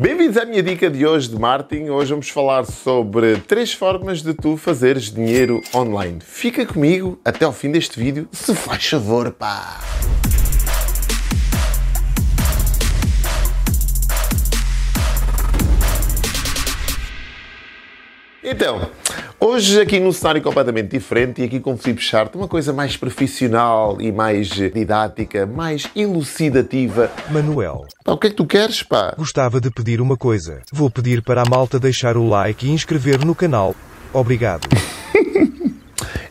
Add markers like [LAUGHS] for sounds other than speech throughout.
Bem-vindos à minha dica de hoje de marketing. Hoje vamos falar sobre três formas de tu fazeres dinheiro online. Fica comigo até ao fim deste vídeo, se faz favor, pá! Então, hoje aqui num cenário completamente diferente e aqui com o Filipe Chart, uma coisa mais profissional e mais didática, mais elucidativa. Manuel, Pá, o que é que tu queres, pá? gostava de pedir uma coisa. Vou pedir para a malta deixar o like e inscrever no canal. Obrigado. [LAUGHS]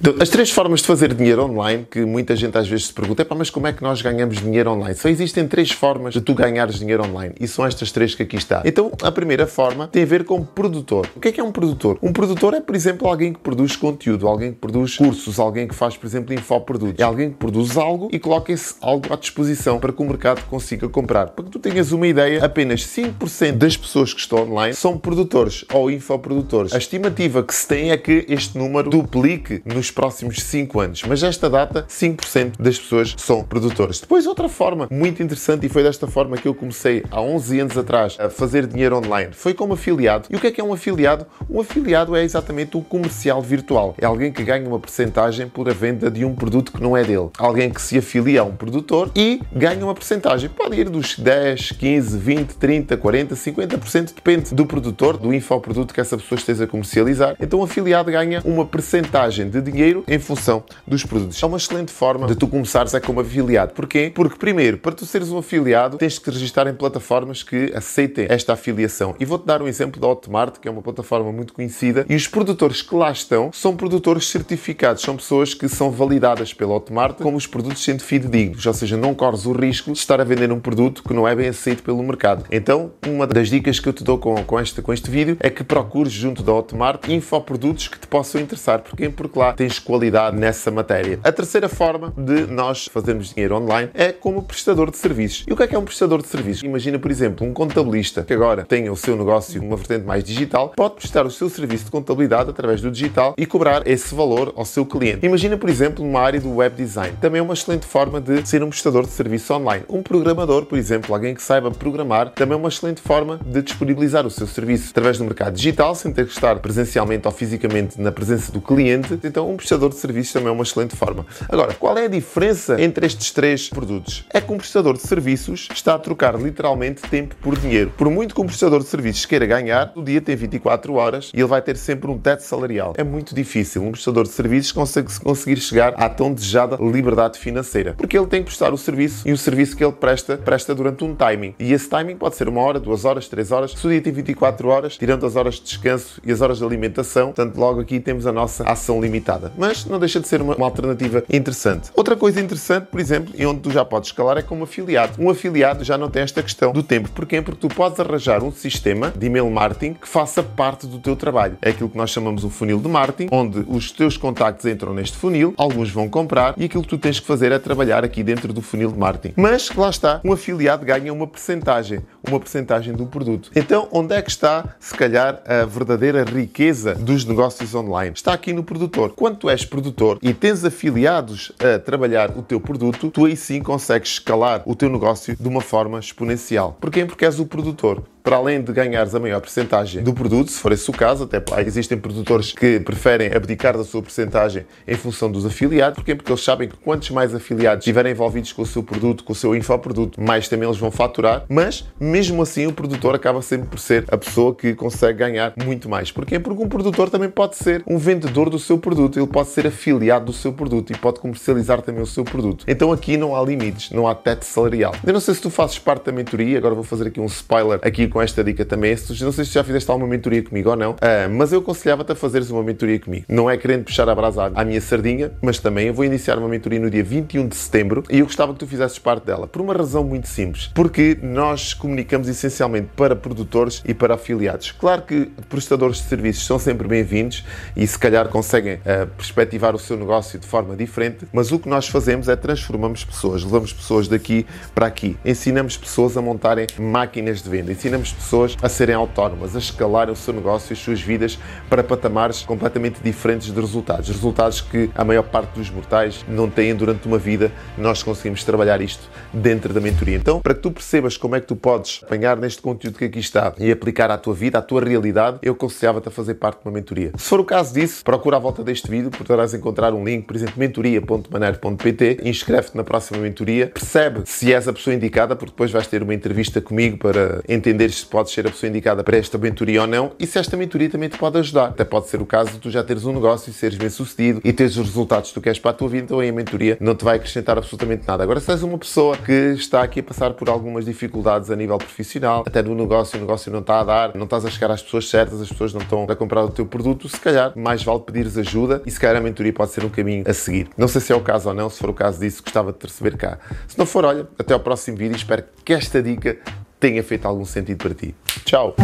Então, as três formas de fazer dinheiro online que muita gente às vezes se pergunta, "Epá, mas como é que nós ganhamos dinheiro online? Só existem três formas de tu ganhares dinheiro online e são estas três que aqui está. Então, a primeira forma tem a ver com produtor. O que é que é um produtor? Um produtor é, por exemplo, alguém que produz conteúdo, alguém que produz cursos, alguém que faz, por exemplo, infoprodutos. É alguém que produz algo e coloca esse algo à disposição para que o mercado consiga comprar. Para que tu tenhas uma ideia, apenas 5% das pessoas que estão online são produtores ou infoprodutores. A estimativa que se tem é que este número duplique nos próximos 5 anos, mas esta data 5% das pessoas são produtores. Depois outra forma muito interessante e foi desta forma que eu comecei há 11 anos atrás a fazer dinheiro online, foi como afiliado. E o que é que é um afiliado? Um afiliado é exatamente um comercial virtual. É alguém que ganha uma percentagem por a venda de um produto que não é dele. Alguém que se afilia a um produtor e ganha uma percentagem. Pode ir dos 10, 15, 20, 30, 40, 50%, depende do produtor, do infoproduto que essa pessoa esteja a comercializar. Então o afiliado ganha uma percentagem de dinheiro em função dos produtos. É uma excelente forma de tu começares a como afiliado. Porquê? Porque primeiro, para tu seres um afiliado, tens que te registrar em plataformas que aceitem esta afiliação. E vou-te dar um exemplo da Hotmart, que é uma plataforma muito conhecida, e os produtores que lá estão são produtores certificados, são pessoas que são validadas pela Hotmart como os produtos sendo fidedignos, ou seja, não corres o risco de estar a vender um produto que não é bem aceito pelo mercado. Então, uma das dicas que eu te dou com, com, este, com este vídeo é que procures junto da Hotmart infoprodutos que te possam interessar. Porquê? Porque lá tens qualidade nessa matéria. A terceira forma de nós fazermos dinheiro online é como prestador de serviços. E o que é que é um prestador de serviços? Imagina, por exemplo, um contabilista que agora tem o seu negócio numa vertente mais digital, pode prestar o seu serviço de contabilidade através do digital e cobrar esse valor ao seu cliente. Imagina, por exemplo, numa área do web design. Também é uma excelente forma de ser um prestador de serviço online. Um programador, por exemplo, alguém que saiba programar, também é uma excelente forma de disponibilizar o seu serviço através do mercado digital, sem ter que estar presencialmente ou fisicamente na presença do cliente. Então, um prestador de serviços também é uma excelente forma. Agora, qual é a diferença entre estes três produtos? É que um prestador de serviços está a trocar literalmente tempo por dinheiro. Por muito que um prestador de serviços queira ganhar, o dia tem 24 horas e ele vai ter sempre um teto salarial. É muito difícil um prestador de serviços conseguir chegar à tão desejada liberdade financeira, porque ele tem que prestar o serviço e o serviço que ele presta, presta durante um timing. E esse timing pode ser uma hora, duas horas, três horas. Se o dia tem 24 horas, tirando as horas de descanso e as horas de alimentação, portanto, logo aqui temos a nossa ação limitada. Mas não deixa de ser uma, uma alternativa interessante. Outra coisa interessante, por exemplo, e onde tu já podes escalar é como afiliado. Um afiliado já não tem esta questão do tempo. Porquê? Porque tu podes arranjar um sistema de email marketing que faça parte do teu trabalho. É aquilo que nós chamamos um funil de marketing, onde os teus contactos entram neste funil, alguns vão comprar e aquilo que tu tens que fazer é trabalhar aqui dentro do funil de marketing. Mas lá está, um afiliado ganha uma percentagem, uma percentagem do produto. Então, onde é que está, se calhar, a verdadeira riqueza dos negócios online? Está aqui no produtor. Quando tu és produtor e tens afiliados a trabalhar o teu produto, tu aí sim consegues escalar o teu negócio de uma forma exponencial. Porquê? Porque és o produtor para além de ganhares a maior percentagem do produto, se for esse o caso, até existem produtores que preferem abdicar da sua percentagem em função dos afiliados, Porquê? porque eles sabem que quantos mais afiliados estiverem envolvidos com o seu produto, com o seu infoproduto, mais também eles vão faturar, mas mesmo assim o produtor acaba sempre por ser a pessoa que consegue ganhar muito mais. Porquê? Porque um produtor também pode ser um vendedor do seu produto, ele pode ser afiliado do seu produto e pode comercializar também o seu produto. Então aqui não há limites, não há teto salarial. Eu não sei se tu fazes parte da mentoria, agora vou fazer aqui um spoiler aqui com esta dica também. Não sei se já fizeste alguma mentoria comigo ou não, uh, mas eu aconselhava-te a fazeres uma mentoria comigo. Não é querendo puxar a brasa à minha sardinha, mas também eu vou iniciar uma mentoria no dia 21 de setembro e eu gostava que tu fizesses parte dela, por uma razão muito simples. Porque nós comunicamos essencialmente para produtores e para afiliados. Claro que prestadores de serviços são sempre bem-vindos e se calhar conseguem uh, perspectivar o seu negócio de forma diferente, mas o que nós fazemos é transformamos pessoas, levamos pessoas daqui para aqui, ensinamos pessoas a montarem máquinas de venda, ensinamos ensinamos pessoas a serem autónomas, a escalarem o seu negócio e as suas vidas para patamares completamente diferentes de resultados. Resultados que a maior parte dos mortais não têm durante uma vida. Nós conseguimos trabalhar isto dentro da mentoria. Então, para que tu percebas como é que tu podes apanhar neste conteúdo que aqui está e aplicar à tua vida, à tua realidade, eu aconselhava-te a fazer parte de uma mentoria. Se for o caso disso, procura à volta deste vídeo, poderás encontrar um link, por exemplo, mentoria.maneiro.pt, inscreve-te na próxima mentoria, percebe se és a pessoa indicada, porque depois vais ter uma entrevista comigo para entender se podes ser a pessoa indicada para esta mentoria ou não e se esta mentoria também te pode ajudar. Até pode ser o caso de tu já teres um negócio e seres bem sucedido e teres os resultados que tu queres para a tua vida, então aí a mentoria não te vai acrescentar absolutamente nada. Agora, se és uma pessoa que está aqui a passar por algumas dificuldades a nível profissional, até no negócio, o negócio não está a dar, não estás a chegar às pessoas certas, as pessoas não estão a comprar o teu produto, se calhar mais vale pedires ajuda e se calhar a mentoria pode ser um caminho a seguir. Não sei se é o caso ou não, se for o caso disso, gostava de te receber cá. Se não for, olha, até ao próximo vídeo e espero que esta dica tenha feito algum sentido para ti. Tchau!